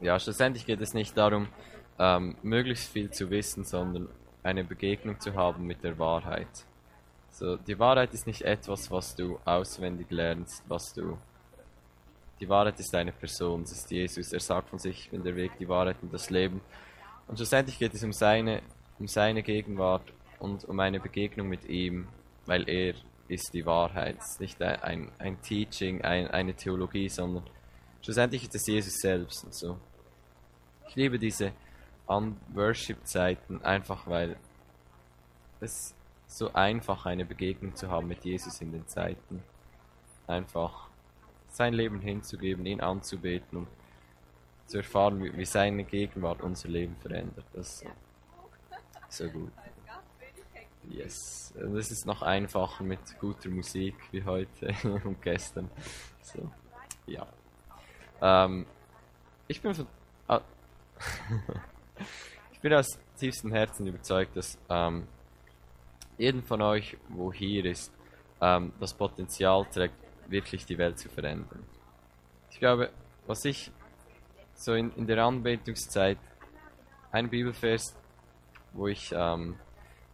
ja, schlussendlich geht es nicht darum, ähm, möglichst viel zu wissen, sondern eine Begegnung zu haben mit der Wahrheit. So, die Wahrheit ist nicht etwas, was du auswendig lernst, was du. Die Wahrheit ist eine Person, es ist Jesus. Er sagt von sich, ich bin der Weg, die Wahrheit und das Leben. Und schlussendlich geht es um seine, um seine Gegenwart und um eine Begegnung mit ihm, weil er ist die Wahrheit. Es ist nicht ein, ein Teaching, ein, eine Theologie, sondern schlussendlich ist es Jesus selbst und so. Ich liebe diese Un-Worship-Zeiten einfach, weil es so einfach eine Begegnung zu haben mit Jesus in den Zeiten. Einfach sein Leben hinzugeben, ihn anzubeten und zu erfahren, wie, wie seine Gegenwart unser Leben verändert. Das ist so, gut. Yes. Und es ist noch einfacher mit guter Musik wie heute und gestern. So, ja. Ähm, ich bin ich bin aus tiefstem Herzen überzeugt, dass ähm, jeden von euch, wo hier ist, ähm, das Potenzial trägt, wirklich die Welt zu verändern. Ich glaube, was ich so in, in der Anbetungszeit, ein Bibelvers, wo ich ähm,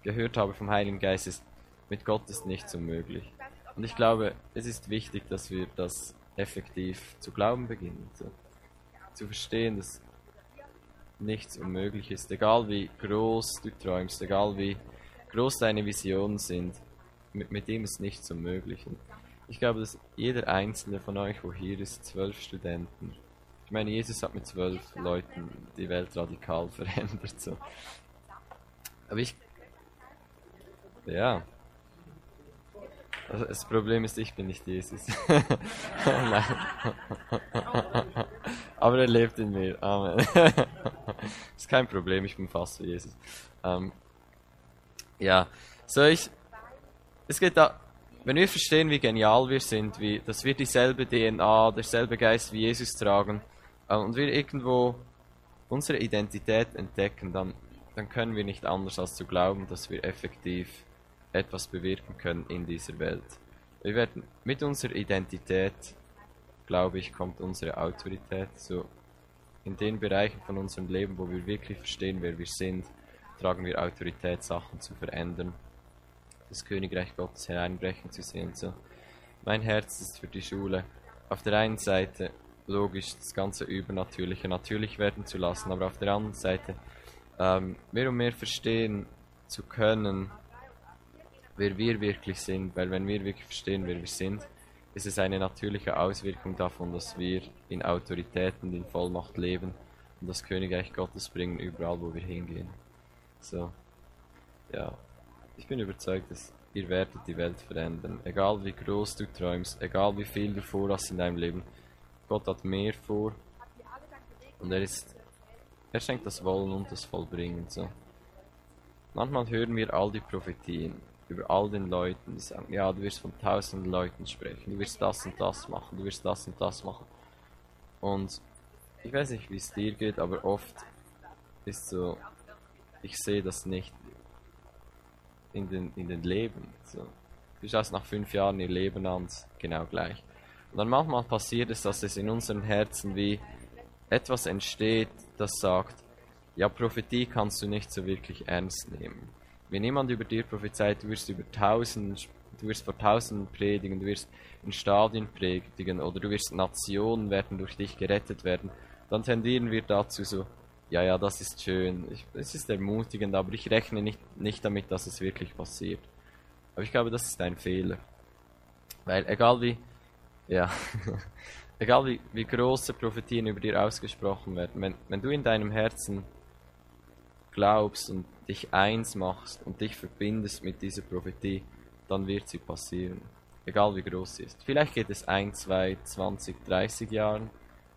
gehört habe vom Heiligen Geist, ist, mit Gott ist nichts unmöglich. Und ich glaube, es ist wichtig, dass wir das effektiv zu glauben beginnen. So. Zu verstehen, dass nichts unmöglich ist. Egal wie groß du träumst, egal wie groß deine Visionen sind, mit, mit dem ist nichts unmöglich. Und ich glaube, dass jeder einzelne von euch, wo hier ist, zwölf Studenten, ich meine, Jesus hat mit zwölf Leuten die Welt radikal verändert. So. Aber ich. Ja. Also das Problem ist, ich bin nicht Jesus. Nein. Aber er lebt in mir. Amen. ist kein Problem, ich bin fast wie Jesus. Ähm, ja, so ich. Es geht da. Wenn wir verstehen, wie genial wir sind, wie, dass wir dieselbe DNA, derselbe Geist wie Jesus tragen, äh, und wir irgendwo unsere Identität entdecken, dann, dann können wir nicht anders als zu glauben, dass wir effektiv etwas bewirken können in dieser Welt. Wir werden mit unserer Identität, glaube ich, kommt unsere Autorität. So in den Bereichen von unserem Leben, wo wir wirklich verstehen, wer wir sind, tragen wir Autorität, Sachen zu verändern, das Königreich Gottes hereinbrechen zu sehen. So, mein Herz ist für die Schule. Auf der einen Seite logisch das ganze Übernatürliche natürlich werden zu lassen, aber auf der anderen Seite ähm, mehr und mehr verstehen zu können, wer wir wirklich sind, weil wenn wir wirklich verstehen, wer wir sind, ist es eine natürliche Auswirkung davon, dass wir in Autorität und in Vollmacht leben und das Königreich Gottes bringen überall, wo wir hingehen. So, ja, ich bin überzeugt, dass ihr werdet die Welt verändern. Egal wie groß du träumst, egal wie viel du vorhast in deinem Leben, Gott hat mehr vor und er ist, er schenkt das Wollen und das Vollbringen. So. Manchmal hören wir all die Prophetien über all den Leuten, die sagen, ja, du wirst von tausenden Leuten sprechen, du wirst das und das machen, du wirst das und das machen. Und ich weiß nicht, wie es dir geht, aber oft ist so, ich sehe das nicht in den, in den Leben. So. Du schaust nach fünf Jahren ihr Leben an, genau gleich. Und dann manchmal passiert es, dass es in unseren Herzen wie etwas entsteht, das sagt, ja, Prophetie kannst du nicht so wirklich ernst nehmen. Wenn jemand über dir prophezeit, du wirst über tausend, du wirst vor tausenden predigen, du wirst in Stadien predigen oder du wirst Nationen werden durch dich gerettet werden, dann tendieren wir dazu so, ja, ja, das ist schön, es ist ermutigend, aber ich rechne nicht, nicht damit, dass es wirklich passiert. Aber ich glaube, das ist ein Fehler. Weil egal wie, ja, egal wie, wie große Prophetien über dir ausgesprochen werden, wenn, wenn du in deinem Herzen glaubst und dich eins machst und dich verbindest mit dieser Prophetie, dann wird sie passieren. Egal wie groß sie ist. Vielleicht geht es ein, zwei, 20, 30 Jahren,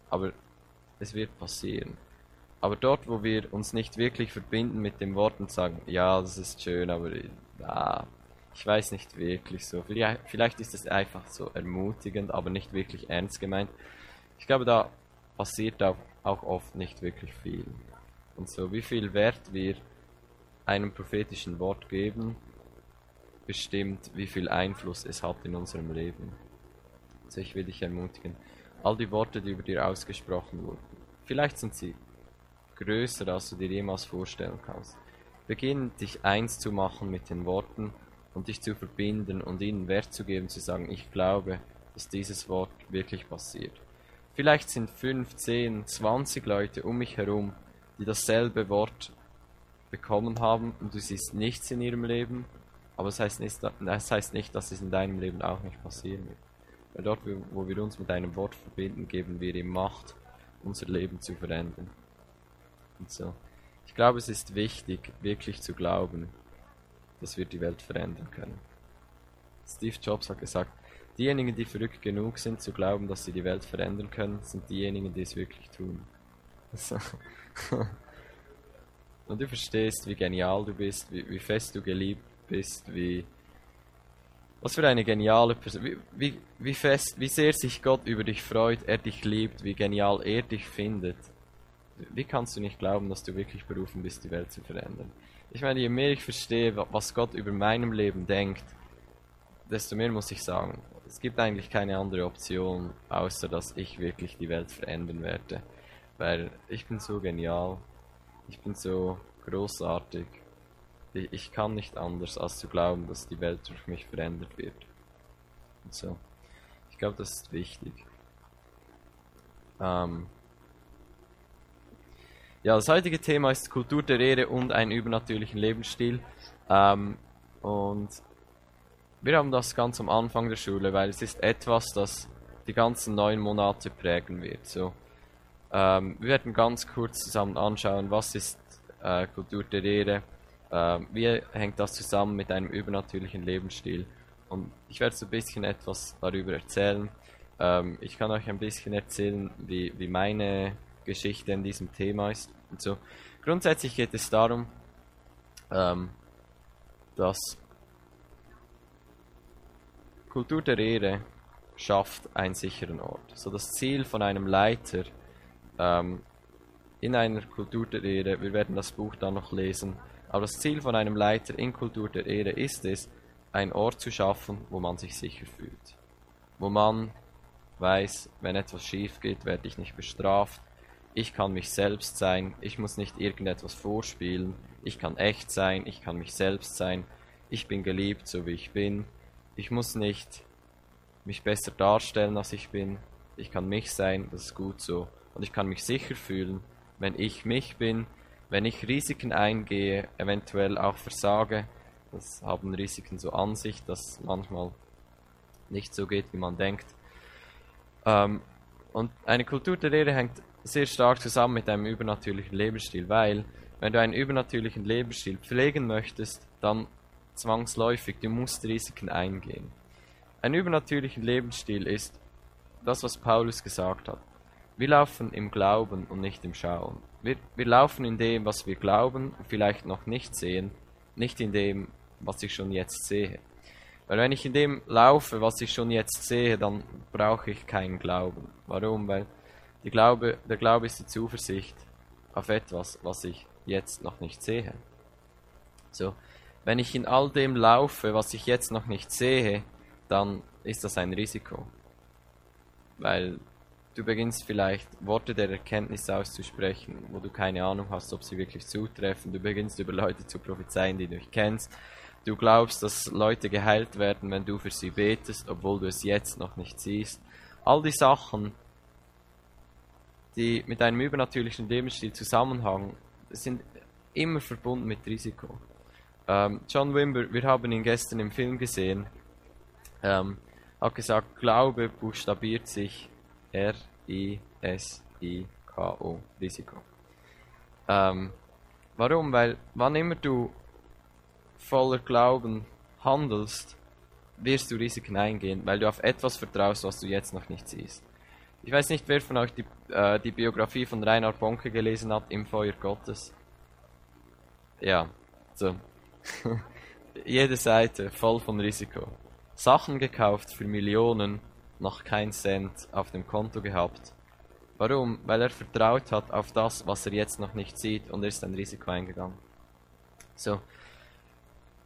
aber es wird passieren. Aber dort, wo wir uns nicht wirklich verbinden mit dem Wort und sagen, ja, das ist schön, aber ah, ich weiß nicht wirklich so. Vielleicht ist es einfach so ermutigend, aber nicht wirklich ernst gemeint. Ich glaube, da passiert auch oft nicht wirklich viel. Und so, wie viel Wert wir einem prophetischen Wort geben, bestimmt, wie viel Einfluss es hat in unserem Leben. Also ich will dich ermutigen, all die Worte, die über dir ausgesprochen wurden, vielleicht sind sie größer, als du dir jemals vorstellen kannst. Beginn dich eins zu machen mit den Worten und dich zu verbinden und ihnen Wert zu geben, zu sagen, ich glaube, dass dieses Wort wirklich passiert. Vielleicht sind 5, 10, 20 Leute um mich herum, die dasselbe Wort bekommen haben und du siehst nichts in ihrem Leben, aber das heißt nicht, das heißt nicht dass es in deinem Leben auch nicht passieren wird. Weil dort, wo wir uns mit einem Wort verbinden, geben wir ihm Macht, unser Leben zu verändern. Und so. Ich glaube, es ist wichtig, wirklich zu glauben, dass wir die Welt verändern können. Steve Jobs hat gesagt, diejenigen, die verrückt genug sind zu glauben, dass sie die Welt verändern können, sind diejenigen, die es wirklich tun. Und du verstehst, wie genial du bist, wie, wie fest du geliebt bist, wie was für eine geniale Person, wie, wie, wie fest, wie sehr sich Gott über dich freut, er dich liebt, wie genial er dich findet. Wie kannst du nicht glauben, dass du wirklich berufen bist, die Welt zu verändern? Ich meine, je mehr ich verstehe, was Gott über meinem Leben denkt, desto mehr muss ich sagen, es gibt eigentlich keine andere Option, außer dass ich wirklich die Welt verändern werde. Weil ich bin so genial, ich bin so großartig. Ich kann nicht anders, als zu glauben, dass die Welt durch mich verändert wird. Und so. Ich glaube, das ist wichtig. Ähm ja, das heutige Thema ist Kultur der Ehre und einen übernatürlichen Lebensstil. Ähm und wir haben das ganz am Anfang der Schule, weil es ist etwas, das die ganzen neun Monate prägen wird. So. Ähm, wir werden ganz kurz zusammen anschauen, was ist äh, Kultur der Ehre, äh, wie hängt das zusammen mit einem übernatürlichen Lebensstil. Und ich werde so ein bisschen etwas darüber erzählen. Ähm, ich kann euch ein bisschen erzählen, wie, wie meine Geschichte in diesem Thema ist. Und so. Grundsätzlich geht es darum, ähm, dass Kultur der Ehre schafft einen sicheren Ort. So das Ziel von einem Leiter ähm, in einer Kultur der Ehre, wir werden das Buch dann noch lesen, aber das Ziel von einem Leiter in Kultur der Ehre ist es, einen Ort zu schaffen, wo man sich sicher fühlt. Wo man weiß, wenn etwas schief geht, werde ich nicht bestraft. Ich kann mich selbst sein, ich muss nicht irgendetwas vorspielen, ich kann echt sein, ich kann mich selbst sein, ich bin geliebt, so wie ich bin. Ich muss nicht mich besser darstellen, als ich bin. Ich kann mich sein, das ist gut so und ich kann mich sicher fühlen, wenn ich mich bin, wenn ich Risiken eingehe, eventuell auch versage. Das haben Risiken so an sich, dass manchmal nicht so geht, wie man denkt. Ähm, und eine Kultur der Lehre hängt sehr stark zusammen mit einem übernatürlichen Lebensstil, weil wenn du einen übernatürlichen Lebensstil pflegen möchtest, dann zwangsläufig, du musst Risiken eingehen. Ein übernatürlichen Lebensstil ist das, was Paulus gesagt hat. Wir laufen im Glauben und nicht im Schauen. Wir, wir laufen in dem, was wir glauben und vielleicht noch nicht sehen, nicht in dem, was ich schon jetzt sehe. Weil wenn ich in dem laufe, was ich schon jetzt sehe, dann brauche ich keinen Glauben. Warum? Weil die Glaube, der Glaube ist die Zuversicht auf etwas, was ich jetzt noch nicht sehe. So, wenn ich in all dem laufe, was ich jetzt noch nicht sehe, dann ist das ein Risiko. Weil Du beginnst vielleicht Worte der Erkenntnis auszusprechen, wo du keine Ahnung hast, ob sie wirklich zutreffen. Du beginnst über Leute zu prophezeien, die du nicht kennst. Du glaubst, dass Leute geheilt werden, wenn du für sie betest, obwohl du es jetzt noch nicht siehst. All die Sachen, die mit einem übernatürlichen Lebensstil zusammenhängen, sind immer verbunden mit Risiko. Ähm, John Wimber, wir haben ihn gestern im Film gesehen, ähm, hat gesagt, Glaube buchstabiert sich R-I-S-I-K-O, Risiko. Ähm, warum? Weil wann immer du voller Glauben handelst, wirst du Risiken eingehen, weil du auf etwas vertraust, was du jetzt noch nicht siehst. Ich weiß nicht, wer von euch die, äh, die Biografie von Reinhard Bonke gelesen hat, Im Feuer Gottes. Ja, so. Jede Seite voll von Risiko. Sachen gekauft für Millionen, noch kein Cent auf dem Konto gehabt. Warum? Weil er vertraut hat auf das, was er jetzt noch nicht sieht und er ist ein Risiko eingegangen. So.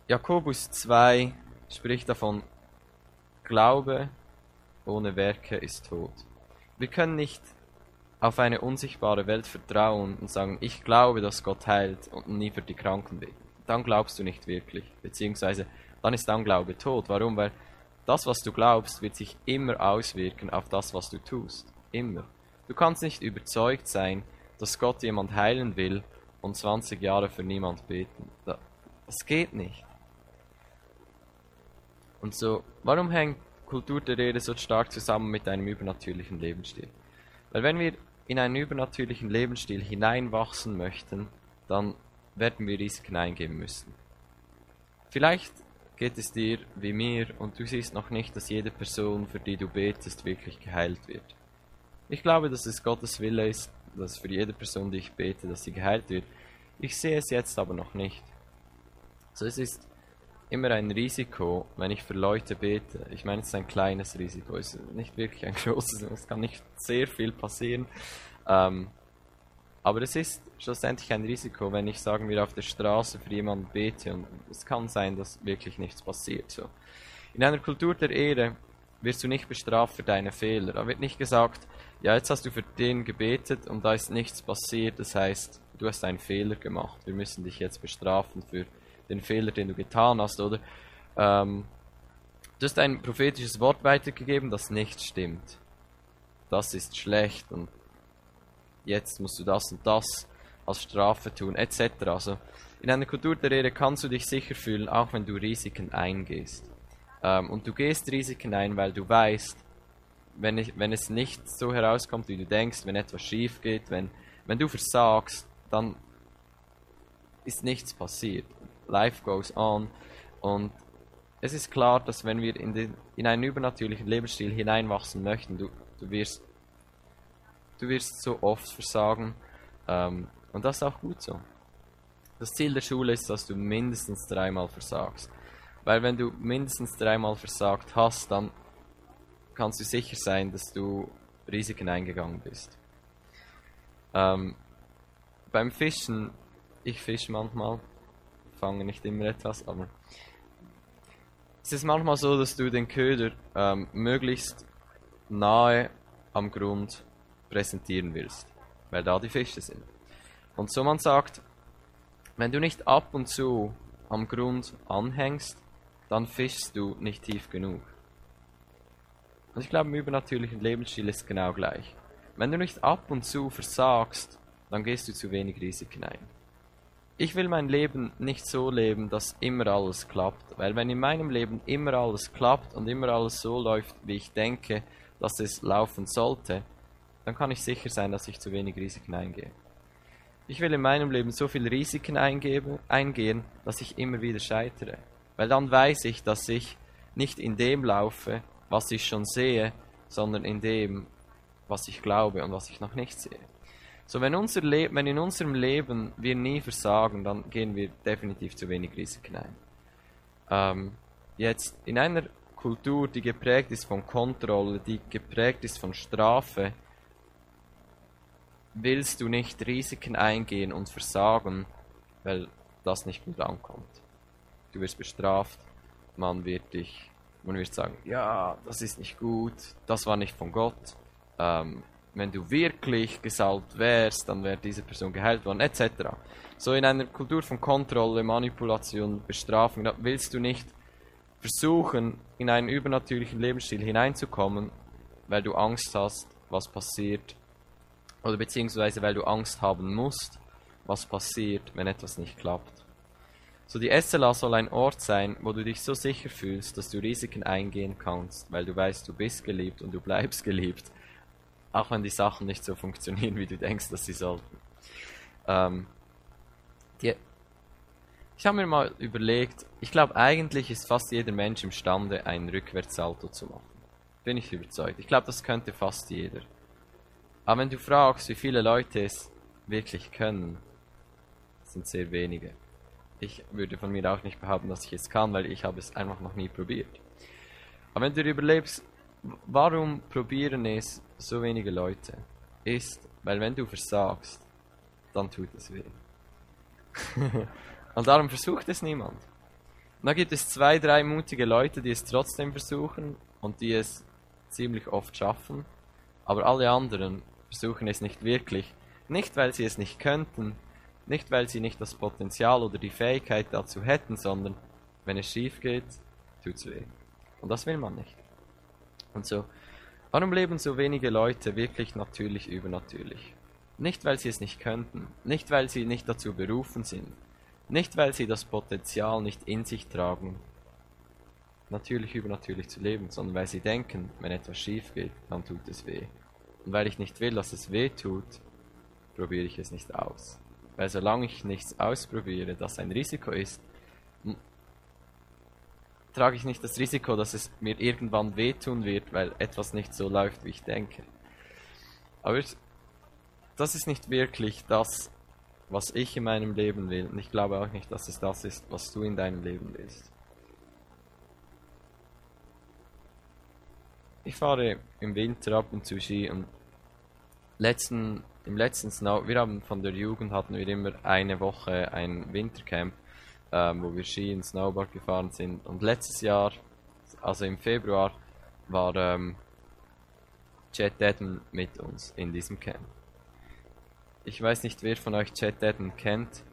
Jakobus 2 spricht davon, Glaube ohne Werke ist tot. Wir können nicht auf eine unsichtbare Welt vertrauen und sagen, ich glaube, dass Gott heilt und nie für die Kranken betet, dann glaubst du nicht wirklich. Beziehungsweise dann ist dein Glaube tot. Warum? Weil das, was du glaubst, wird sich immer auswirken auf das, was du tust. Immer. Du kannst nicht überzeugt sein, dass Gott jemand heilen will und 20 Jahre für niemand beten. Das geht nicht. Und so, warum hängt Kultur der Rede so stark zusammen mit einem übernatürlichen Lebensstil? Weil wenn wir in einen übernatürlichen Lebensstil hineinwachsen möchten, dann werden wir Risiken eingehen müssen. Vielleicht geht es dir wie mir und du siehst noch nicht, dass jede Person, für die du betest, wirklich geheilt wird. Ich glaube, dass es Gottes Wille ist, dass für jede Person, die ich bete, dass sie geheilt wird. Ich sehe es jetzt aber noch nicht. So es ist immer ein Risiko, wenn ich für Leute bete. Ich meine, es ist ein kleines Risiko, es ist nicht wirklich ein großes, es kann nicht sehr viel passieren. Ähm, aber es ist schlussendlich ein Risiko, wenn ich, sagen wir, auf der Straße für jemanden bete und es kann sein, dass wirklich nichts passiert. So. In einer Kultur der Ehre wirst du nicht bestraft für deine Fehler. Da wird nicht gesagt, ja, jetzt hast du für den gebetet und da ist nichts passiert, das heißt, du hast einen Fehler gemacht. Wir müssen dich jetzt bestrafen für den Fehler, den du getan hast, oder? Ähm, du hast ein prophetisches Wort weitergegeben, das nicht stimmt. Das ist schlecht und jetzt musst du das und das als Strafe tun, etc. Also in einer Kultur der Ehre kannst du dich sicher fühlen, auch wenn du Risiken eingehst. Ähm, und du gehst Risiken ein, weil du weißt, wenn, ich, wenn es nicht so herauskommt, wie du denkst, wenn etwas schief geht, wenn, wenn du versagst, dann ist nichts passiert. Life goes on. Und es ist klar, dass wenn wir in, den, in einen übernatürlichen Lebensstil hineinwachsen möchten, du, du wirst du wirst so oft versagen. Ähm, und das ist auch gut so. Das Ziel der Schule ist, dass du mindestens dreimal versagst. Weil wenn du mindestens dreimal versagt hast, dann kannst du sicher sein, dass du Risiken eingegangen bist. Ähm, beim Fischen, ich fische manchmal, fange nicht immer etwas, aber es ist manchmal so, dass du den Köder ähm, möglichst nahe am Grund präsentieren willst, weil da die Fische sind. Und so man sagt, wenn du nicht ab und zu am Grund anhängst, dann fischst du nicht tief genug. Und ich glaube, im übernatürlichen Lebensstil ist genau gleich. Wenn du nicht ab und zu versagst, dann gehst du zu wenig Risiken ein. Ich will mein Leben nicht so leben, dass immer alles klappt, weil wenn in meinem Leben immer alles klappt und immer alles so läuft, wie ich denke, dass es laufen sollte, dann kann ich sicher sein, dass ich zu wenig Risiken eingehe. Ich will in meinem Leben so viel Risiken eingeben, eingehen, dass ich immer wieder scheitere. Weil dann weiß ich, dass ich nicht in dem laufe, was ich schon sehe, sondern in dem, was ich glaube und was ich noch nicht sehe. So, wenn, unser wenn in unserem Leben wir nie versagen, dann gehen wir definitiv zu wenig Risiken ein. Ähm, jetzt, in einer Kultur, die geprägt ist von Kontrolle, die geprägt ist von Strafe, willst du nicht Risiken eingehen und versagen, weil das nicht gut ankommt. Du wirst bestraft, man wird dich, man wird sagen, ja, das ist nicht gut, das war nicht von Gott. Ähm, wenn du wirklich gesalbt wärst, dann wäre diese Person geheilt worden, etc. So in einer Kultur von Kontrolle, Manipulation, Bestrafung, willst du nicht versuchen, in einen übernatürlichen Lebensstil hineinzukommen, weil du Angst hast, was passiert, oder beziehungsweise weil du Angst haben musst, was passiert, wenn etwas nicht klappt. So die SLA soll ein Ort sein, wo du dich so sicher fühlst, dass du Risiken eingehen kannst, weil du weißt, du bist geliebt und du bleibst geliebt, auch wenn die Sachen nicht so funktionieren, wie du denkst, dass sie sollten. Ähm, die, ich habe mir mal überlegt, ich glaube eigentlich ist fast jeder Mensch imstande, einen Rückwärtssalto zu machen. Bin ich überzeugt. Ich glaube, das könnte fast jeder. Aber wenn du fragst, wie viele Leute es wirklich können, sind sehr wenige. Ich würde von mir auch nicht behaupten, dass ich es kann, weil ich habe es einfach noch nie probiert. Aber wenn du überlebst, warum probieren es so wenige Leute, ist, weil wenn du versagst, dann tut es weh. und darum versucht es niemand. Und da gibt es zwei, drei mutige Leute, die es trotzdem versuchen und die es ziemlich oft schaffen, aber alle anderen versuchen es nicht wirklich. Nicht, weil sie es nicht könnten, nicht, weil sie nicht das Potenzial oder die Fähigkeit dazu hätten, sondern wenn es schief geht, tut's weh. Und das will man nicht. Und so, warum leben so wenige Leute wirklich natürlich übernatürlich? Nicht, weil sie es nicht könnten, nicht, weil sie nicht dazu berufen sind, nicht, weil sie das Potenzial nicht in sich tragen, natürlich übernatürlich zu leben, sondern weil sie denken, wenn etwas schief geht, dann tut es weh. Und weil ich nicht will, dass es weh tut, probiere ich es nicht aus. Weil solange ich nichts ausprobiere, das ein Risiko ist, trage ich nicht das Risiko, dass es mir irgendwann wehtun wird, weil etwas nicht so läuft, wie ich denke. Aber das ist nicht wirklich das, was ich in meinem Leben will. Und ich glaube auch nicht, dass es das ist, was du in deinem Leben willst. Ich fahre im Winter ab und zu Ski und letzten, im letzten Snow, wir haben von der Jugend hatten wir immer eine Woche ein Wintercamp, ähm, wo wir Ski und Snowboard gefahren sind. Und letztes Jahr, also im Februar, war ähm, Chet Dedden mit uns in diesem Camp. Ich weiß nicht, wer von euch Chet Dedden kennt,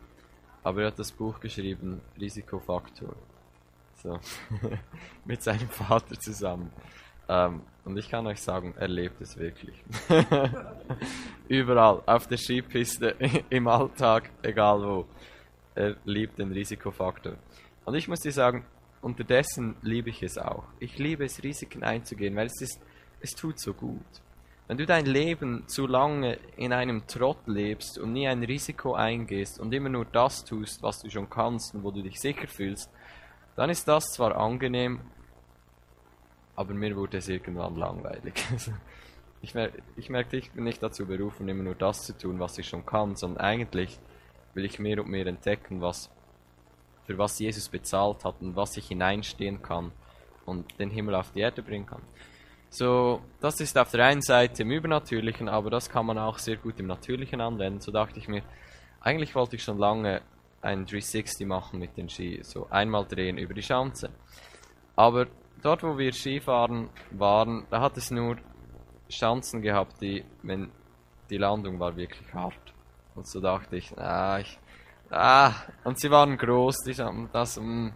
aber er hat das Buch geschrieben, Risikofaktor. So, mit seinem Vater zusammen. Ähm, und ich kann euch sagen, er lebt es wirklich. Überall, auf der Skipiste, im Alltag, egal wo. Er liebt den Risikofaktor. Und ich muss dir sagen, unterdessen liebe ich es auch. Ich liebe es, Risiken einzugehen, weil es ist, es tut so gut. Wenn du dein Leben zu lange in einem Trott lebst und nie ein Risiko eingehst und immer nur das tust, was du schon kannst und wo du dich sicher fühlst, dann ist das zwar angenehm aber mir wurde es irgendwann langweilig. ich, mer ich merkte, ich bin nicht dazu berufen, immer nur das zu tun, was ich schon kann, sondern eigentlich will ich mehr und mehr entdecken, was für was Jesus bezahlt hat und was ich hineinstehen kann und den Himmel auf die Erde bringen kann. So, das ist auf der einen Seite im Übernatürlichen, aber das kann man auch sehr gut im Natürlichen anwenden. So dachte ich mir, eigentlich wollte ich schon lange einen 360 machen mit den Ski, so einmal drehen über die Schanze. Aber dort, wo wir Skifahren waren, da hat es nur Chancen gehabt, die, wenn die Landung war wirklich hart. Und so dachte ich, ah, ich, ah, und sie waren groß, die das, mh, hm,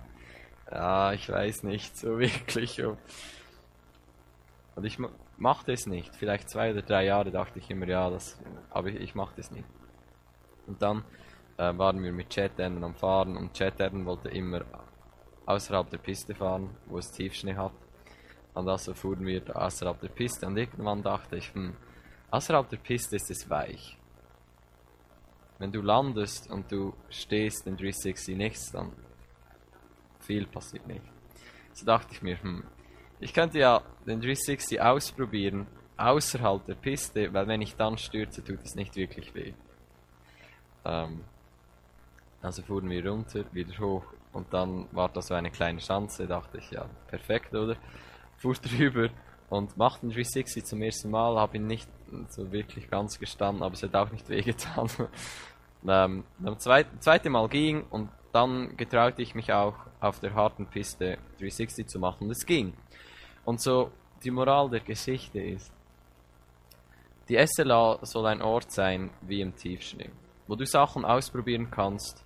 ja, ich weiß nicht so wirklich. Und ich machte es nicht. Vielleicht zwei oder drei Jahre dachte ich immer, ja, das, aber ich, ich machte es nicht. Und dann äh, waren wir mit Chat am Fahren und Chat wollte immer außerhalb der Piste fahren, wo es Tiefschnee hat. Und also fuhren wir außerhalb der Piste und irgendwann dachte ich, hm, außerhalb der Piste ist es weich. Wenn du landest und du stehst in 360 nichts, dann viel passiert nicht. So dachte ich mir, hm, ich könnte ja den 360 ausprobieren außerhalb der Piste, weil wenn ich dann stürze, tut es nicht wirklich weh. Ähm, also fuhren wir runter, wieder hoch und dann war das so eine kleine Chance, dachte ich, ja, perfekt, oder? Fuhr drüber und machte den 360 zum ersten Mal, habe ihn nicht so wirklich ganz gestanden, aber es hat auch nicht wehgetan. ähm, das zweite, zweite Mal ging und dann getraute ich mich auch auf der harten Piste 360 zu machen und es ging. Und so die Moral der Geschichte ist, die SLA soll ein Ort sein wie im Tiefschnee, wo du Sachen ausprobieren kannst,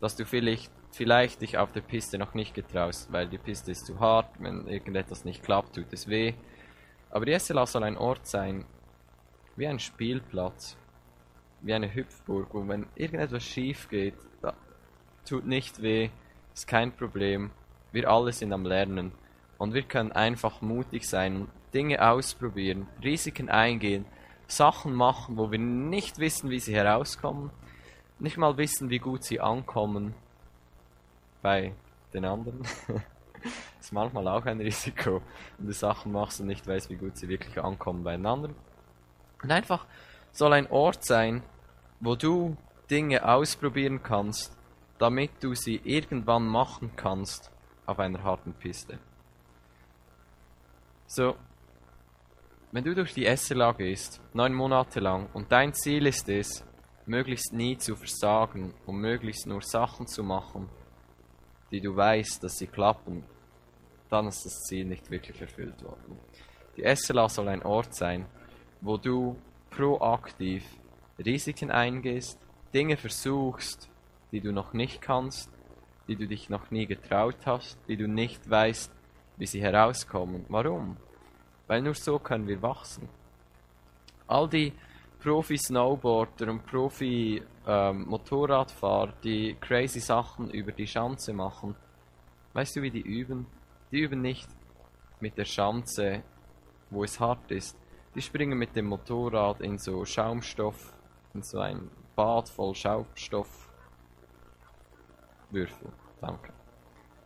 dass du vielleicht vielleicht dich auf der Piste noch nicht getraust, weil die Piste ist zu hart, wenn irgendetwas nicht klappt, tut es weh. Aber die SLA soll ein Ort sein, wie ein Spielplatz, wie eine Hüpfburg, wo wenn irgendetwas schief geht, tut nicht weh, ist kein Problem, wir alle sind am Lernen. Und wir können einfach mutig sein, Dinge ausprobieren, Risiken eingehen, Sachen machen, wo wir nicht wissen, wie sie herauskommen, nicht mal wissen, wie gut sie ankommen bei den anderen. ist manchmal auch ein Risiko, wenn du Sachen machst und nicht weißt, wie gut sie wirklich ankommen bei den anderen. Und einfach soll ein Ort sein, wo du Dinge ausprobieren kannst, damit du sie irgendwann machen kannst auf einer harten Piste. So, wenn du durch die SLA gehst, neun Monate lang, und dein Ziel ist es, möglichst nie zu versagen und möglichst nur Sachen zu machen, die du weißt, dass sie klappen, dann ist das Ziel nicht wirklich erfüllt worden. Die SLA soll ein Ort sein, wo du proaktiv Risiken eingehst, Dinge versuchst, die du noch nicht kannst, die du dich noch nie getraut hast, die du nicht weißt, wie sie herauskommen. Warum? Weil nur so können wir wachsen. All die Profi-Snowboarder und Profi-Motorradfahrer, ähm, die crazy Sachen über die Schanze machen, weißt du, wie die üben? Die üben nicht mit der Schanze, wo es hart ist. Die springen mit dem Motorrad in so Schaumstoff, in so ein Bad voll Schaumstoffwürfel. Danke.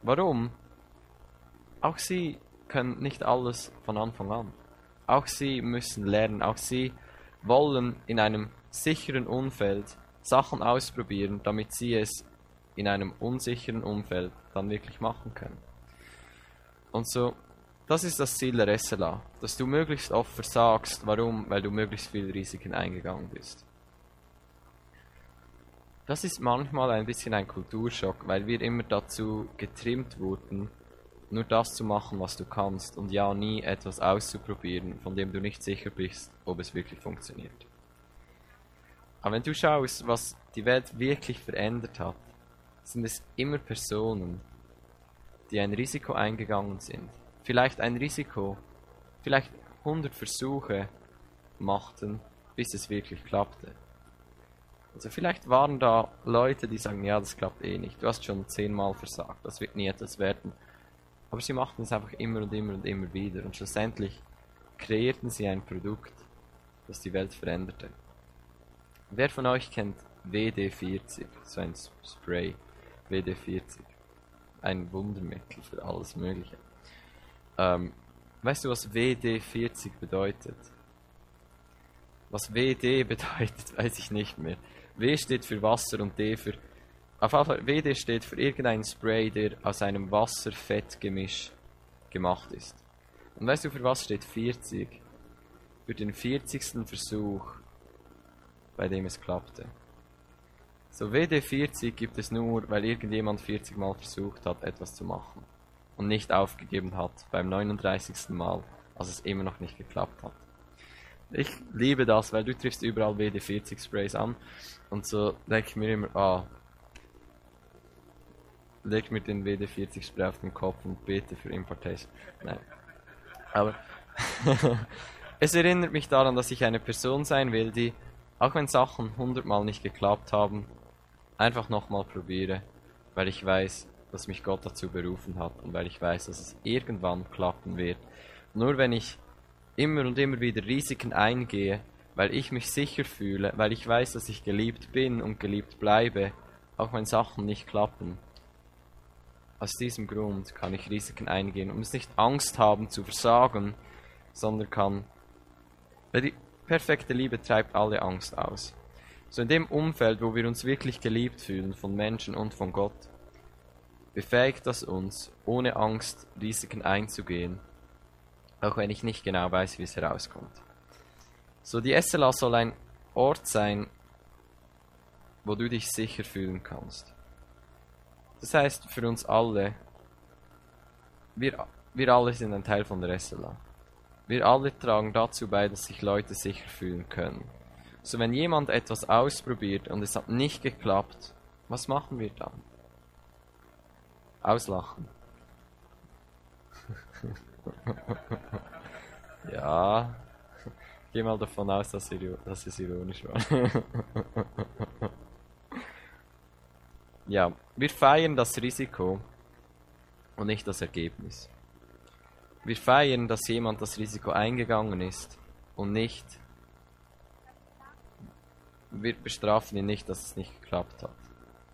Warum? Auch sie können nicht alles von Anfang an. Auch sie müssen lernen, auch sie wollen in einem sicheren Umfeld Sachen ausprobieren, damit sie es in einem unsicheren Umfeld dann wirklich machen können. Und so, das ist das Ziel der SLA, dass du möglichst oft versagst. Warum? Weil du möglichst viele Risiken eingegangen bist. Das ist manchmal ein bisschen ein Kulturschock, weil wir immer dazu getrimmt wurden, nur das zu machen, was du kannst und ja nie etwas auszuprobieren, von dem du nicht sicher bist, ob es wirklich funktioniert. Aber wenn du schaust, was die Welt wirklich verändert hat, sind es immer Personen, die ein Risiko eingegangen sind. Vielleicht ein Risiko, vielleicht 100 Versuche machten, bis es wirklich klappte. Also vielleicht waren da Leute, die sagen, ja, das klappt eh nicht. Du hast schon zehnmal versagt, das wird nie etwas werden. Aber sie machten es einfach immer und immer und immer wieder. Und schlussendlich kreierten sie ein Produkt, das die Welt veränderte. Wer von euch kennt WD-40? So ein Spray. WD-40. Ein Wundermittel für alles Mögliche. Ähm, weißt du, was WD-40 bedeutet? Was WD bedeutet, weiß ich nicht mehr. W steht für Wasser und D für auf jeden Fall, WD steht für irgendein Spray, der aus einem Wasser-Fett-Gemisch gemacht ist. Und weißt du, für was steht 40? Für den 40. Versuch, bei dem es klappte. So WD40 gibt es nur, weil irgendjemand 40 Mal versucht hat, etwas zu machen. Und nicht aufgegeben hat beim 39. Mal, als es immer noch nicht geklappt hat. Ich liebe das, weil du triffst überall WD40 Sprays an. Und so denke ich mir immer, ah, leg mir den WD-40 Spray auf den Kopf und bete für Importation. Nein. Aber es erinnert mich daran, dass ich eine Person sein will, die, auch wenn Sachen hundertmal nicht geklappt haben, einfach nochmal probiere, weil ich weiß, dass mich Gott dazu berufen hat und weil ich weiß, dass es irgendwann klappen wird. Nur wenn ich immer und immer wieder Risiken eingehe, weil ich mich sicher fühle, weil ich weiß, dass ich geliebt bin und geliebt bleibe, auch wenn Sachen nicht klappen, aus diesem Grund kann ich Risiken eingehen und muss nicht Angst haben zu versagen, sondern kann, die perfekte Liebe treibt alle Angst aus. So in dem Umfeld, wo wir uns wirklich geliebt fühlen von Menschen und von Gott, befähigt das uns, ohne Angst Risiken einzugehen, auch wenn ich nicht genau weiß, wie es herauskommt. So die SLA soll ein Ort sein, wo du dich sicher fühlen kannst. Das heißt für uns alle, wir, wir alle sind ein Teil von der SLA. Wir alle tragen dazu bei, dass sich Leute sicher fühlen können. So wenn jemand etwas ausprobiert und es hat nicht geklappt, was machen wir dann? Auslachen. ja, geh mal davon aus, dass, es ironisch war. Ja, wir feiern das Risiko und nicht das Ergebnis. Wir feiern, dass jemand das Risiko eingegangen ist und nicht. Wir bestrafen ihn nicht, dass es nicht geklappt hat.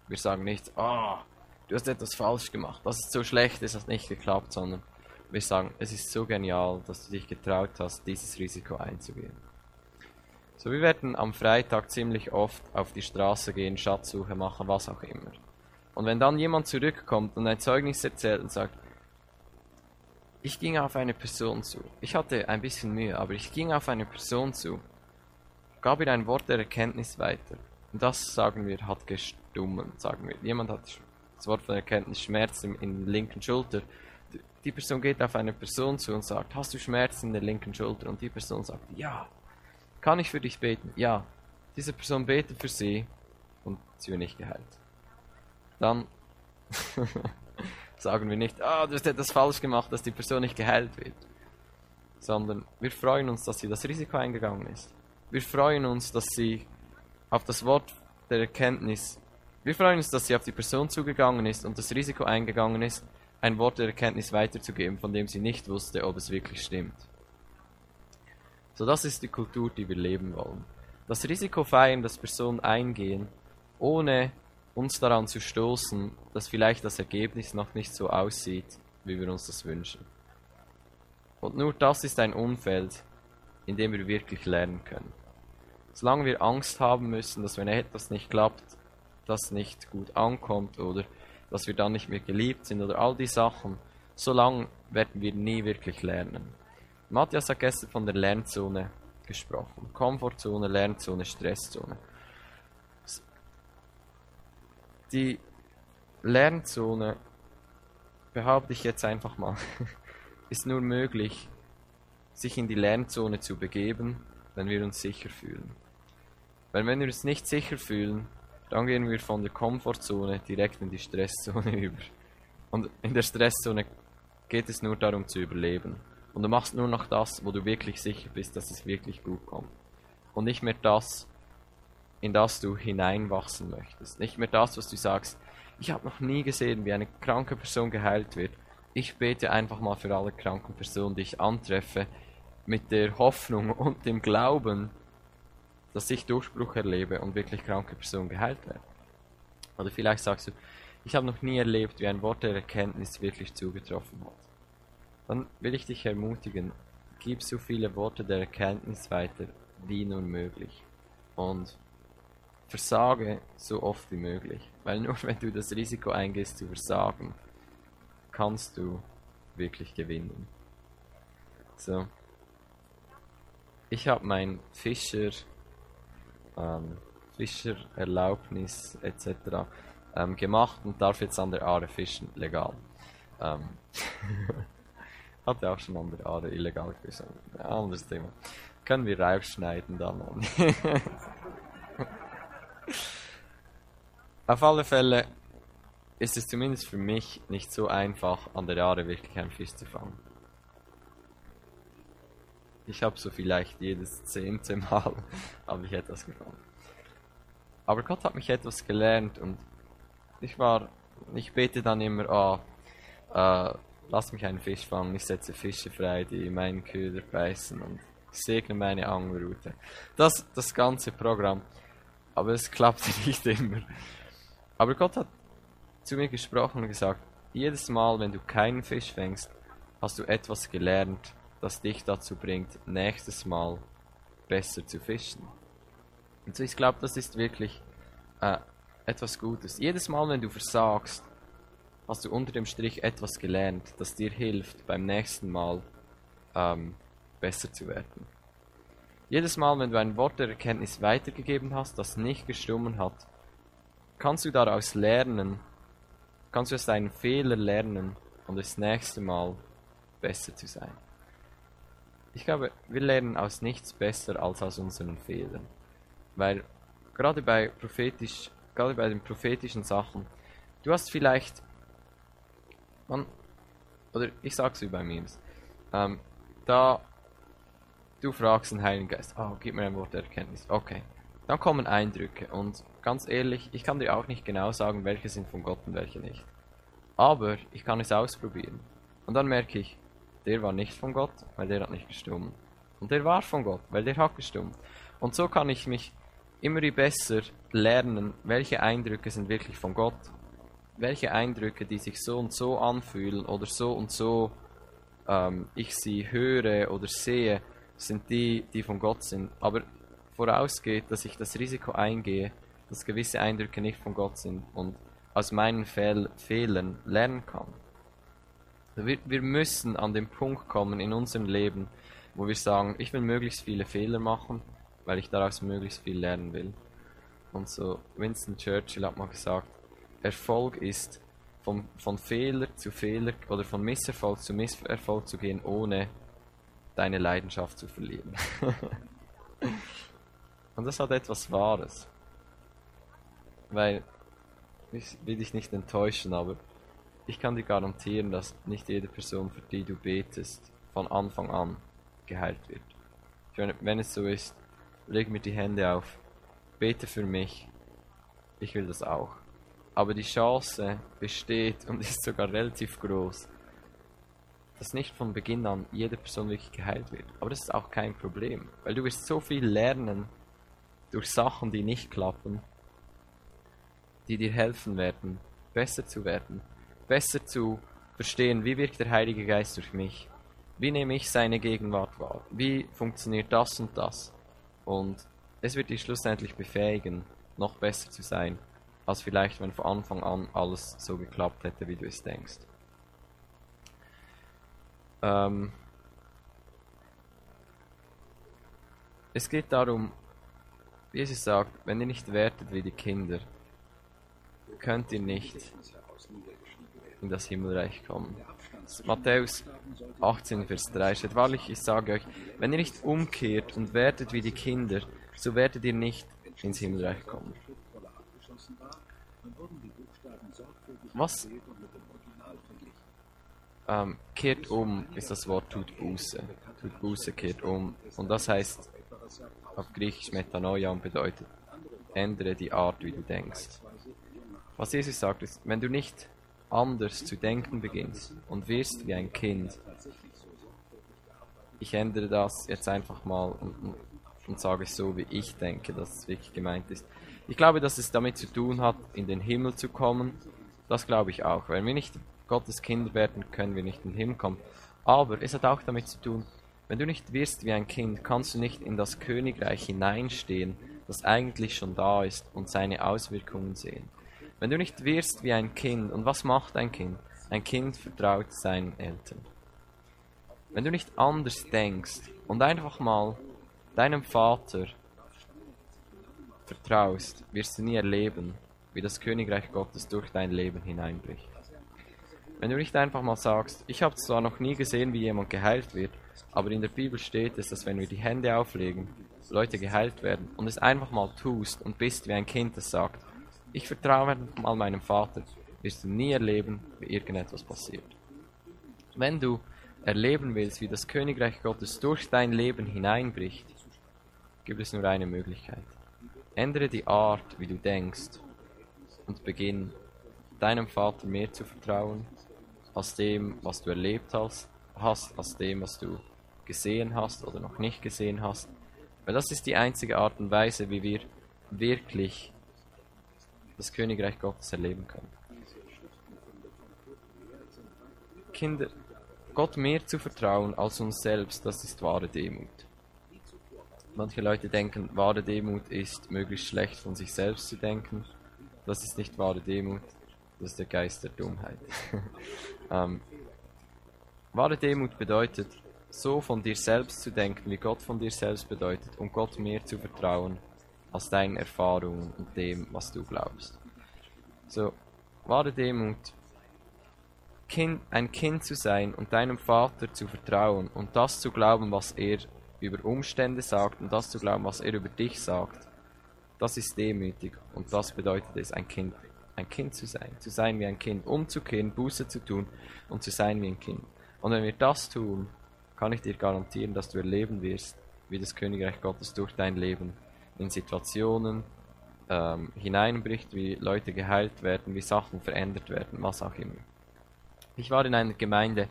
Wir sagen nicht, ah, oh, du hast etwas falsch gemacht, das ist so schlecht, es hat nicht geklappt, sondern wir sagen, es ist so genial, dass du dich getraut hast, dieses Risiko einzugehen. So, wir werden am Freitag ziemlich oft auf die Straße gehen, Schatzsuche machen, was auch immer. Und wenn dann jemand zurückkommt und ein Zeugnis erzählt und sagt, ich ging auf eine Person zu. Ich hatte ein bisschen Mühe, aber ich ging auf eine Person zu, gab ihr ein Wort der Erkenntnis weiter. Und das, sagen wir, hat gestummen, sagen wir. Jemand hat das Wort von Erkenntnis Schmerz in, der linken Schulter. Die Person geht auf eine Person zu und sagt, hast du Schmerz in der linken Schulter? Und die Person sagt, ja. Kann ich für dich beten? Ja. Diese Person betet für sie und sie wird nicht geheilt. Dann sagen wir nicht, ah, du hast etwas falsch gemacht, dass die Person nicht geheilt wird. Sondern wir freuen uns, dass sie das Risiko eingegangen ist. Wir freuen uns, dass sie auf das Wort der Erkenntnis, wir freuen uns, dass sie auf die Person zugegangen ist und das Risiko eingegangen ist, ein Wort der Erkenntnis weiterzugeben, von dem sie nicht wusste, ob es wirklich stimmt. So, das ist die Kultur, die wir leben wollen. Das Risiko feiern, dass Personen eingehen, ohne uns daran zu stoßen, dass vielleicht das Ergebnis noch nicht so aussieht, wie wir uns das wünschen. Und nur das ist ein Umfeld, in dem wir wirklich lernen können. Solange wir Angst haben müssen, dass wenn etwas nicht klappt, das nicht gut ankommt oder dass wir dann nicht mehr geliebt sind oder all die Sachen, solange werden wir nie wirklich lernen. Matthias hat gestern von der Lernzone gesprochen. Komfortzone, Lernzone, Stresszone. Die Lernzone, behaupte ich jetzt einfach mal, ist nur möglich, sich in die Lernzone zu begeben, wenn wir uns sicher fühlen. Weil wenn wir uns nicht sicher fühlen, dann gehen wir von der Komfortzone direkt in die Stresszone über. Und in der Stresszone geht es nur darum zu überleben. Und du machst nur noch das, wo du wirklich sicher bist, dass es wirklich gut kommt. Und nicht mehr das, in das du hineinwachsen möchtest. Nicht mehr das, was du sagst, ich habe noch nie gesehen, wie eine kranke Person geheilt wird. Ich bete einfach mal für alle kranken Personen, die ich antreffe, mit der Hoffnung und dem Glauben, dass ich Durchbruch erlebe und wirklich kranke Personen geheilt werden. Oder vielleicht sagst du, ich habe noch nie erlebt, wie ein Wort der Erkenntnis wirklich zugetroffen hat. Dann will ich dich ermutigen, gib so viele Worte der Erkenntnis weiter, wie nur möglich. Und versage so oft wie möglich. Weil nur wenn du das Risiko eingehst zu versagen, kannst du wirklich gewinnen. So. Ich habe mein Fischer ähm, Fischererlaubnis etc. Ähm, gemacht und darf jetzt an der Aare fischen, legal. Ähm, hatte auch schon an der Aare illegal. Ein anderes Thema. Können wir rausschneiden dann. Auf alle Fälle ist es zumindest für mich nicht so einfach, an der Aare wirklich einen Fisch zu fangen. Ich habe so vielleicht jedes zehnte Mal habe ich etwas gefangen. Aber Gott hat mich etwas gelernt und ich war, ich bete dann immer, oh, äh, lass mich einen Fisch fangen, ich setze Fische frei, die meinen Köder beißen und segne meine Angelroute. Das, das ganze Programm. Aber es klappte nicht immer. Aber Gott hat zu mir gesprochen und gesagt, jedes Mal, wenn du keinen Fisch fängst, hast du etwas gelernt, das dich dazu bringt, nächstes Mal besser zu fischen. Und so, ich glaube, das ist wirklich äh, etwas Gutes. Jedes Mal, wenn du versagst, hast du unter dem Strich etwas gelernt, das dir hilft, beim nächsten Mal ähm, besser zu werden. Jedes Mal, wenn du ein Wort der Erkenntnis weitergegeben hast, das nicht gestummen hat, kannst du daraus lernen, kannst du aus deinen Fehlern lernen und das nächste Mal besser zu sein. Ich glaube, wir lernen aus nichts besser als aus unseren Fehlern. Weil gerade bei prophetisch, gerade bei den prophetischen Sachen, du hast vielleicht, man, oder ich sag's wie bei Memes, ähm, da du fragst den Heiligen Geist, oh, gib mir ein Wort der Erkenntnis, okay. Dann kommen Eindrücke und ganz ehrlich, ich kann dir auch nicht genau sagen, welche sind von Gott und welche nicht. Aber ich kann es ausprobieren. Und dann merke ich, der war nicht von Gott, weil der hat nicht gestummt. Und der war von Gott, weil der hat gestummt. Und so kann ich mich immer besser lernen, welche Eindrücke sind wirklich von Gott, welche Eindrücke, die sich so und so anfühlen oder so und so ähm, ich sie höre oder sehe, sind die, die von Gott sind. Aber vorausgeht, dass ich das Risiko eingehe, dass gewisse Eindrücke nicht von Gott sind und aus meinen Fehl Fehlern lernen kann. Wir, wir müssen an den Punkt kommen in unserem Leben, wo wir sagen, ich will möglichst viele Fehler machen, weil ich daraus möglichst viel lernen will. Und so, Winston Churchill hat mal gesagt, Erfolg ist von, von Fehler zu Fehler oder von Misserfolg zu Misserfolg zu gehen, ohne deine Leidenschaft zu verlieren. Und das hat etwas Wahres. Weil, ich will dich nicht enttäuschen, aber ich kann dir garantieren, dass nicht jede Person, für die du betest, von Anfang an geheilt wird. Meine, wenn es so ist, leg mir die Hände auf, bete für mich, ich will das auch. Aber die Chance besteht und ist sogar relativ groß, dass nicht von Beginn an jede Person wirklich geheilt wird. Aber das ist auch kein Problem, weil du wirst so viel lernen durch Sachen, die nicht klappen, die dir helfen werden, besser zu werden, besser zu verstehen, wie wirkt der Heilige Geist durch mich, wie nehme ich seine Gegenwart wahr, wie funktioniert das und das. Und es wird dich schlussendlich befähigen, noch besser zu sein, als vielleicht, wenn von Anfang an alles so geklappt hätte, wie du es denkst. Ähm es geht darum, wie Jesus sagt, wenn ihr nicht wertet wie die Kinder, könnt ihr nicht in das Himmelreich kommen. Matthäus 18, Vers 3 steht, wahrlich, ich sage euch, wenn ihr nicht umkehrt und wertet wie die Kinder, so werdet ihr nicht ins Himmelreich kommen. Was ähm, kehrt um ist das Wort tut Buße. Tut Buße, kehrt um. Und das heißt auf Griechisch Metanoia und bedeutet ändere die Art, wie du denkst. Was Jesus sagt ist, wenn du nicht anders zu denken beginnst und wirst wie ein Kind, ich ändere das jetzt einfach mal und, und, und sage es so, wie ich denke, dass es wirklich gemeint ist. Ich glaube, dass es damit zu tun hat, in den Himmel zu kommen. Das glaube ich auch. Wenn wir nicht Gottes Kinder werden, können wir nicht in den Himmel kommen. Aber es hat auch damit zu tun, wenn du nicht wirst wie ein Kind, kannst du nicht in das Königreich hineinstehen, das eigentlich schon da ist und seine Auswirkungen sehen. Wenn du nicht wirst wie ein Kind, und was macht ein Kind? Ein Kind vertraut seinen Eltern. Wenn du nicht anders denkst und einfach mal deinem Vater vertraust, wirst du nie erleben, wie das Königreich Gottes durch dein Leben hineinbricht. Wenn du nicht einfach mal sagst, ich habe zwar noch nie gesehen, wie jemand geheilt wird, aber in der Bibel steht es, dass wenn wir die Hände auflegen, Leute geheilt werden und es einfach mal tust und bist wie ein Kind, das sagt, ich vertraue mal meinem Vater, wirst du nie erleben, wie irgendetwas passiert. Wenn du erleben willst, wie das Königreich Gottes durch dein Leben hineinbricht, gibt es nur eine Möglichkeit. Ändere die Art, wie du denkst und beginn deinem Vater mehr zu vertrauen, als dem, was du erlebt hast, hast, als dem, was du gesehen hast oder noch nicht gesehen hast. Weil das ist die einzige Art und Weise, wie wir wirklich das Königreich Gottes erleben können. Kinder, Gott mehr zu vertrauen als uns selbst, das ist wahre Demut. Manche Leute denken, wahre Demut ist möglichst schlecht von sich selbst zu denken. Das ist nicht wahre Demut, das ist der Geist der Dummheit. ähm, wahre Demut bedeutet, so von dir selbst zu denken, wie Gott von dir selbst bedeutet, und Gott mehr zu vertrauen aus deinen Erfahrungen und dem, was du glaubst. So, wahre Demut, kind, ein Kind zu sein und deinem Vater zu vertrauen und das zu glauben, was er über Umstände sagt und das zu glauben, was er über dich sagt, das ist demütig und das bedeutet es, ein Kind, ein Kind zu sein, zu sein wie ein Kind, umzukehren, Buße zu tun und zu sein wie ein Kind. Und wenn wir das tun, kann ich dir garantieren, dass du erleben wirst, wie das Königreich Gottes durch dein Leben in Situationen ähm, hineinbricht, wie Leute geheilt werden, wie Sachen verändert werden, was auch immer. Ich war in einer Gemeinde,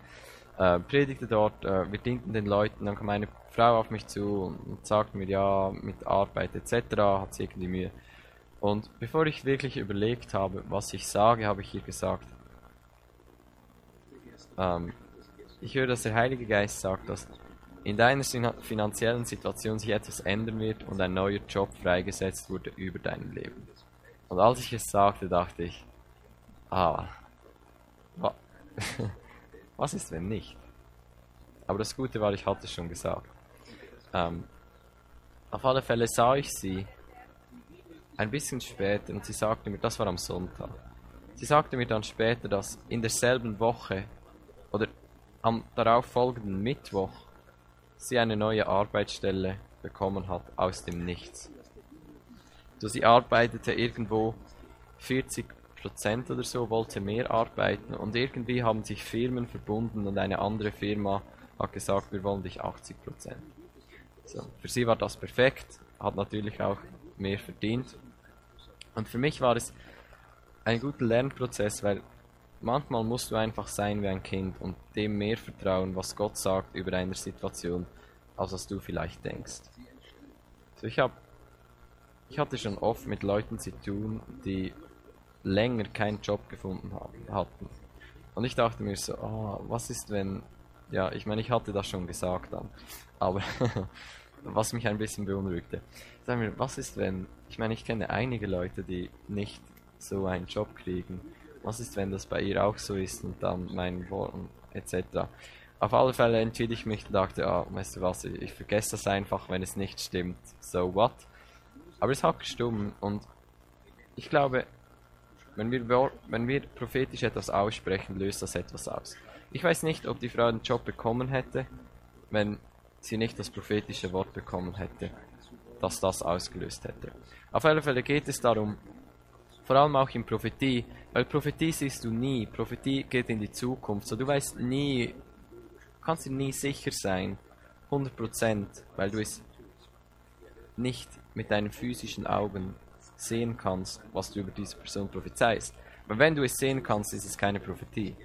äh, predigte dort, äh, wir dienten den Leuten, dann kam eine Frau auf mich zu und sagte mir, ja, mit Arbeit etc. hat sie irgendwie Mühe. Und bevor ich wirklich überlegt habe, was ich sage, habe ich ihr gesagt, ähm, ich höre, dass der Heilige Geist sagt, dass in deiner finanziellen Situation sich etwas ändern wird und ein neuer Job freigesetzt wurde über dein Leben. Und als ich es sagte, dachte ich, ah, wa was ist, wenn nicht? Aber das Gute war, ich hatte es schon gesagt. Ähm, auf alle Fälle sah ich sie ein bisschen später und sie sagte mir, das war am Sonntag. Sie sagte mir dann später, dass in derselben Woche oder am darauf folgenden Mittwoch sie eine neue Arbeitsstelle bekommen hat aus dem Nichts. So, sie arbeitete irgendwo 40 Prozent oder so, wollte mehr arbeiten und irgendwie haben sich Firmen verbunden und eine andere Firma hat gesagt, wir wollen dich 80 Prozent. So, für sie war das perfekt, hat natürlich auch mehr verdient. Und für mich war es ein guter Lernprozess, weil manchmal musst du einfach sein wie ein Kind und dem mehr vertrauen, was Gott sagt über eine Situation, als was du vielleicht denkst. So, ich, hab, ich hatte schon oft mit Leuten zu tun, die länger keinen Job gefunden haben, hatten. Und ich dachte mir so, oh, was ist wenn, ja, ich meine, ich hatte das schon gesagt dann, aber was mich ein bisschen beunruhigte. Sag mir, was ist wenn, ich meine, ich kenne einige Leute, die nicht so einen Job kriegen. Was ist, wenn das bei ihr auch so ist und dann meinen Worten etc. Auf alle Fälle entschied ich mich und dachte, ah, weißt du was, ich vergesse das einfach, wenn es nicht stimmt. So what? Aber es hat gestummt und ich glaube, wenn wir, wenn wir prophetisch etwas aussprechen, löst das etwas aus. Ich weiß nicht, ob die Frau den Job bekommen hätte, wenn sie nicht das prophetische Wort bekommen hätte, das das ausgelöst hätte. Auf alle Fälle geht es darum, vor allem auch in Prophetie, weil Prophetie siehst du nie, Prophetie geht in die Zukunft, so du weißt nie, kannst dir nie sicher sein, 100%, weil du es nicht mit deinen physischen Augen sehen kannst, was du über diese Person prophezeist. Aber wenn du es sehen kannst, ist es keine Prophetie.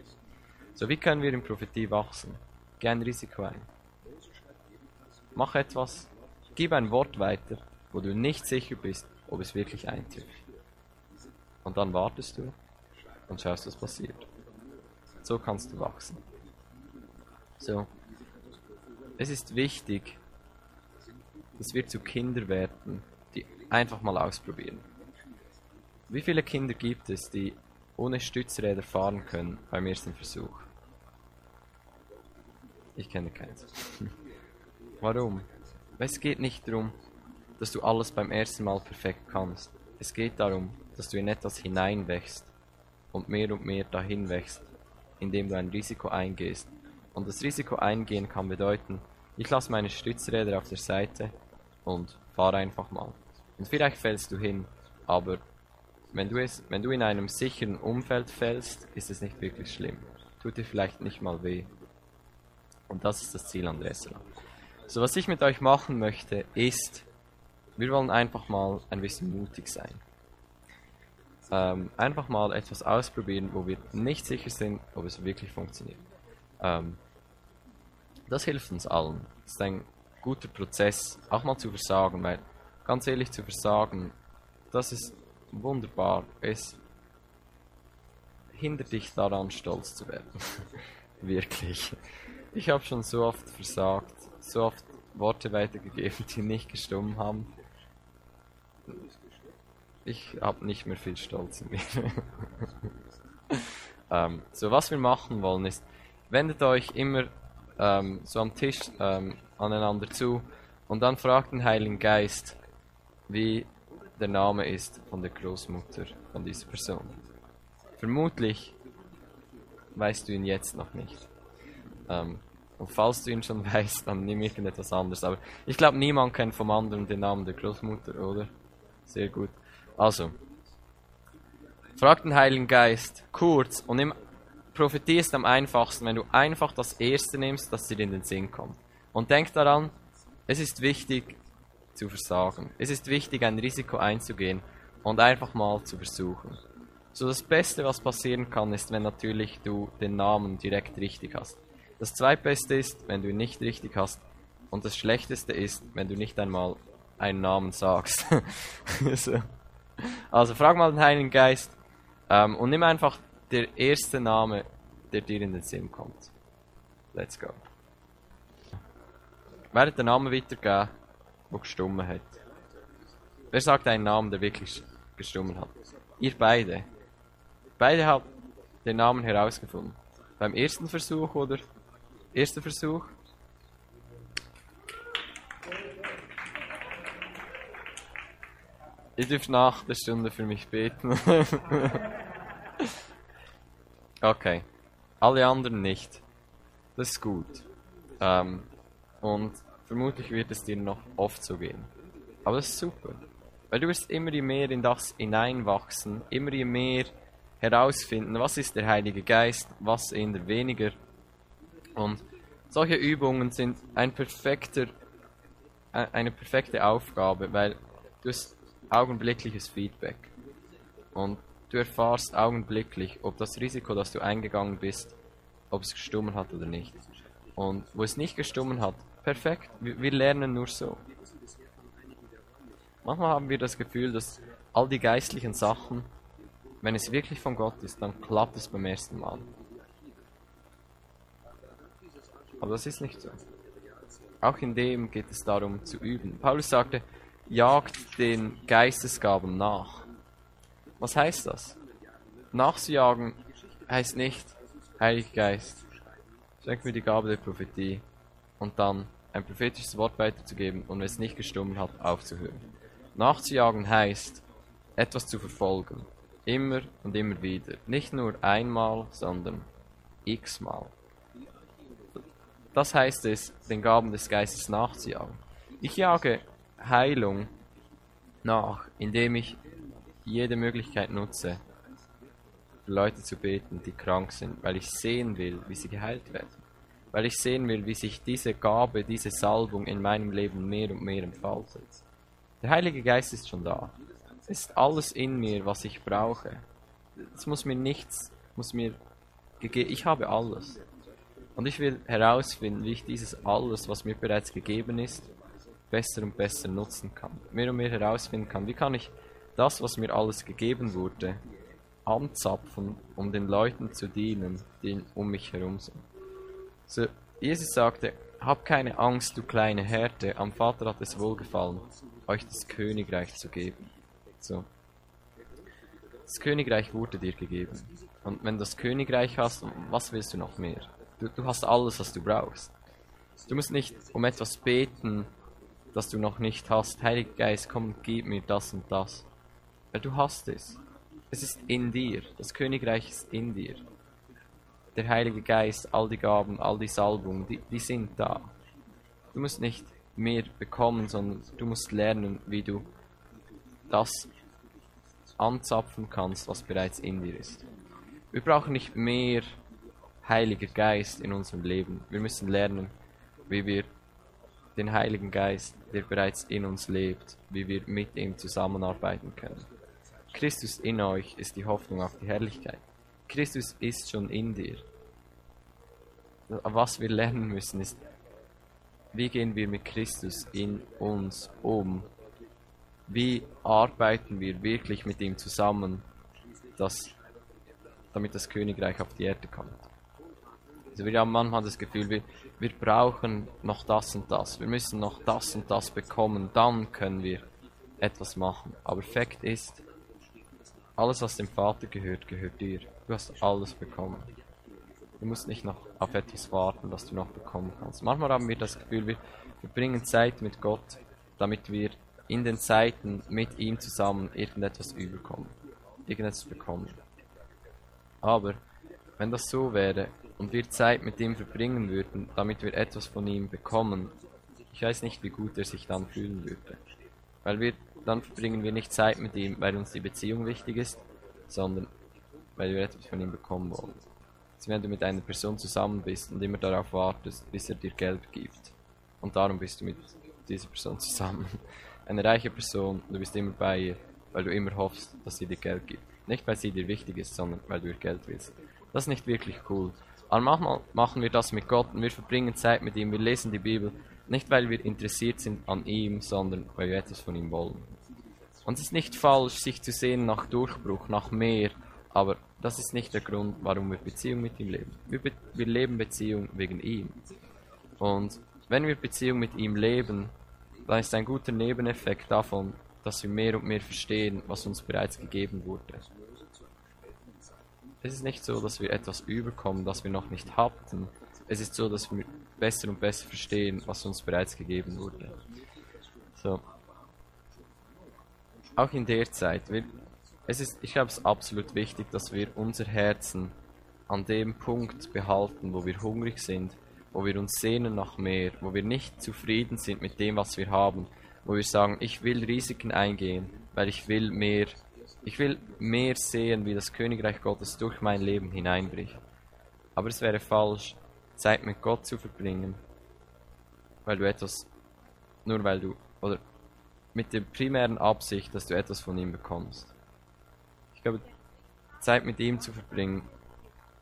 So, wie können wir in Prophetie wachsen? Geh ein Risiko ein. Mach etwas, gib ein Wort weiter, wo du nicht sicher bist, ob es wirklich eintrifft. Und dann wartest du und schaust, was passiert. So kannst du wachsen. So. Es ist wichtig, dass wir zu Kinder werden, die einfach mal ausprobieren. Wie viele Kinder gibt es, die ohne Stützräder fahren können beim ersten Versuch? Ich kenne keins. Warum? Es geht nicht darum, dass du alles beim ersten Mal perfekt kannst. Es geht darum, dass du in etwas hineinwächst und mehr und mehr dahin wächst, indem du ein Risiko eingehst. Und das Risiko eingehen kann bedeuten, ich lasse meine Stützräder auf der Seite und fahre einfach mal. Und vielleicht fällst du hin, aber wenn du, es, wenn du in einem sicheren Umfeld fällst, ist es nicht wirklich schlimm. Tut dir vielleicht nicht mal weh. Und das ist das Ziel an der SLA. So, was ich mit euch machen möchte, ist, wir wollen einfach mal ein bisschen mutig sein. Ähm, einfach mal etwas ausprobieren, wo wir nicht sicher sind, ob es wirklich funktioniert. Ähm, das hilft uns allen. Das ist ein guter Prozess, auch mal zu versagen, weil ganz ehrlich zu versagen, das ist wunderbar. Es hindert dich daran, stolz zu werden. Wirklich. Ich habe schon so oft versagt, so oft Worte weitergegeben, die nicht gestummen haben. Ich habe nicht mehr viel Stolz in mir. ähm, so, was wir machen wollen ist, wendet euch immer ähm, so am Tisch ähm, aneinander zu und dann fragt den Heiligen Geist, wie der Name ist von der Großmutter von dieser Person. Vermutlich weißt du ihn jetzt noch nicht. Ähm, und falls du ihn schon weißt, dann nimm irgendetwas anderes. Aber ich glaube, niemand kennt vom anderen den Namen der Großmutter, oder? Sehr gut. Also, frag den Heiligen Geist kurz und im Prophetie ist am einfachsten, wenn du einfach das Erste nimmst, das dir in den Sinn kommt. Und denk daran, es ist wichtig zu versagen. Es ist wichtig, ein Risiko einzugehen und einfach mal zu versuchen. So das Beste, was passieren kann, ist, wenn natürlich du den Namen direkt richtig hast. Das zweitbeste ist, wenn du ihn nicht richtig hast. Und das schlechteste ist, wenn du nicht einmal einen Namen sagst. so. Also frag mal den Heiligen Geist ähm, und nimm einfach der erste Name, der dir in den Sinn kommt. Let's go. Werdet den Namen weitergeben, der gestummen hat. Wer sagt einen Namen, der wirklich gestummen hat? Ihr beide. Beide habt den Namen herausgefunden. Beim ersten Versuch oder Erster Versuch. Ihr dürft nach der Stunde für mich beten. okay. Alle anderen nicht. Das ist gut. Ähm, und vermutlich wird es dir noch oft so gehen. Aber das ist super. Weil du wirst immer mehr in das hineinwachsen, immer mehr herausfinden, was ist der Heilige Geist, was eher weniger. Und solche Übungen sind ein perfekter, eine perfekte Aufgabe, weil du hast augenblickliches Feedback. Und du erfahrst augenblicklich, ob das Risiko, das du eingegangen bist, ob es gestummen hat oder nicht. Und wo es nicht gestummen hat, perfekt, wir, lernen nur so. Manchmal haben wir das Gefühl, dass all die geistlichen Sachen, wenn es wirklich von Gott ist, dann klappt es beim ersten Mal. Aber das ist nicht so. Auch in dem geht es darum zu üben. Paulus sagte, jagt den Geistesgaben nach. Was heißt das? Nachzujagen heißt nicht, Heiliger Geist, schenk mir die Gabe der Prophetie und dann ein prophetisches Wort weiterzugeben und wenn es nicht gestummen hat, aufzuhören. Nachzujagen heißt, etwas zu verfolgen. Immer und immer wieder. Nicht nur einmal, sondern x-mal. Das heißt es, den Gaben des Geistes nachzujagen. Ich jage Heilung nach, indem ich jede Möglichkeit nutze, für Leute zu beten, die krank sind, weil ich sehen will, wie sie geheilt werden. Weil ich sehen will, wie sich diese Gabe, diese Salbung in meinem Leben mehr und mehr entfaltet. Der Heilige Geist ist schon da. Es ist alles in mir, was ich brauche. Es muss mir nichts, muss mir gegeben. Ich habe alles. Und ich will herausfinden, wie ich dieses alles, was mir bereits gegeben ist, besser und besser nutzen kann. Mehr und mehr herausfinden kann, wie kann ich das, was mir alles gegeben wurde, anzapfen, um den Leuten zu dienen, die um mich herum sind. So, Jesus sagte, hab keine Angst, du kleine Härte, am Vater hat es wohlgefallen, euch das Königreich zu geben. So. Das Königreich wurde dir gegeben. Und wenn du das Königreich hast, was willst du noch mehr? Du, du hast alles, was du brauchst. Du musst nicht um etwas beten, das du noch nicht hast. Heiliger Geist, komm, gib mir das und das. Weil du hast es. Es ist in dir. Das Königreich ist in dir. Der Heilige Geist, all die Gaben, all die Salbungen, die, die sind da. Du musst nicht mehr bekommen, sondern du musst lernen, wie du das anzapfen kannst, was bereits in dir ist. Wir brauchen nicht mehr Heiliger Geist in unserem Leben. Wir müssen lernen, wie wir den Heiligen Geist, der bereits in uns lebt, wie wir mit ihm zusammenarbeiten können. Christus in euch ist die Hoffnung auf die Herrlichkeit. Christus ist schon in dir. Was wir lernen müssen ist, wie gehen wir mit Christus in uns um? Wie arbeiten wir wirklich mit ihm zusammen, dass, damit das Königreich auf die Erde kommt? Also wir haben manchmal das Gefühl, wir, wir brauchen noch das und das. Wir müssen noch das und das bekommen, dann können wir etwas machen. Aber Fakt ist, alles, was dem Vater gehört, gehört dir. Du hast alles bekommen. Du musst nicht noch auf etwas warten, das du noch bekommen kannst. Manchmal haben wir das Gefühl, wir verbringen Zeit mit Gott, damit wir in den Zeiten mit ihm zusammen irgendetwas überkommen, irgendetwas bekommen. Aber wenn das so wäre und wir Zeit mit ihm verbringen würden, damit wir etwas von ihm bekommen, ich weiß nicht, wie gut er sich dann fühlen würde. Weil wir, dann verbringen wir nicht Zeit mit ihm, weil uns die Beziehung wichtig ist, sondern weil wir etwas von ihm bekommen wollen als wenn du mit einer Person zusammen bist und immer darauf wartest, bis er dir Geld gibt. Und darum bist du mit dieser Person zusammen. Eine reiche Person, du bist immer bei ihr, weil du immer hoffst, dass sie dir Geld gibt. Nicht, weil sie dir wichtig ist, sondern weil du ihr Geld willst. Das ist nicht wirklich cool. Aber manchmal machen wir das mit Gott und wir verbringen Zeit mit ihm, wir lesen die Bibel, nicht weil wir interessiert sind an ihm, sondern weil wir etwas von ihm wollen. Und es ist nicht falsch, sich zu sehen nach Durchbruch, nach mehr, aber das ist nicht der Grund, warum wir Beziehung mit ihm leben. Wir, be wir leben Beziehung wegen ihm. Und wenn wir Beziehung mit ihm leben, dann ist ein guter Nebeneffekt davon, dass wir mehr und mehr verstehen, was uns bereits gegeben wurde. Es ist nicht so, dass wir etwas überkommen, das wir noch nicht hatten. Es ist so, dass wir besser und besser verstehen, was uns bereits gegeben wurde. So. Auch in der Zeit, wir, es ist, ich glaube, es ist absolut wichtig, dass wir unser Herzen an dem Punkt behalten, wo wir hungrig sind, wo wir uns sehnen nach mehr, wo wir nicht zufrieden sind mit dem, was wir haben, wo wir sagen, ich will Risiken eingehen, weil ich will mehr, ich will mehr sehen, wie das Königreich Gottes durch mein Leben hineinbricht. Aber es wäre falsch, Zeit mit Gott zu verbringen, weil du etwas, nur weil du, oder mit der primären Absicht, dass du etwas von ihm bekommst. Ich glaube, Zeit mit ihm zu verbringen,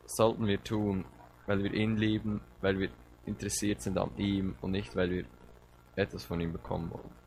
sollten wir tun, weil wir ihn lieben, weil wir interessiert sind an ihm und nicht, weil wir etwas von ihm bekommen wollen.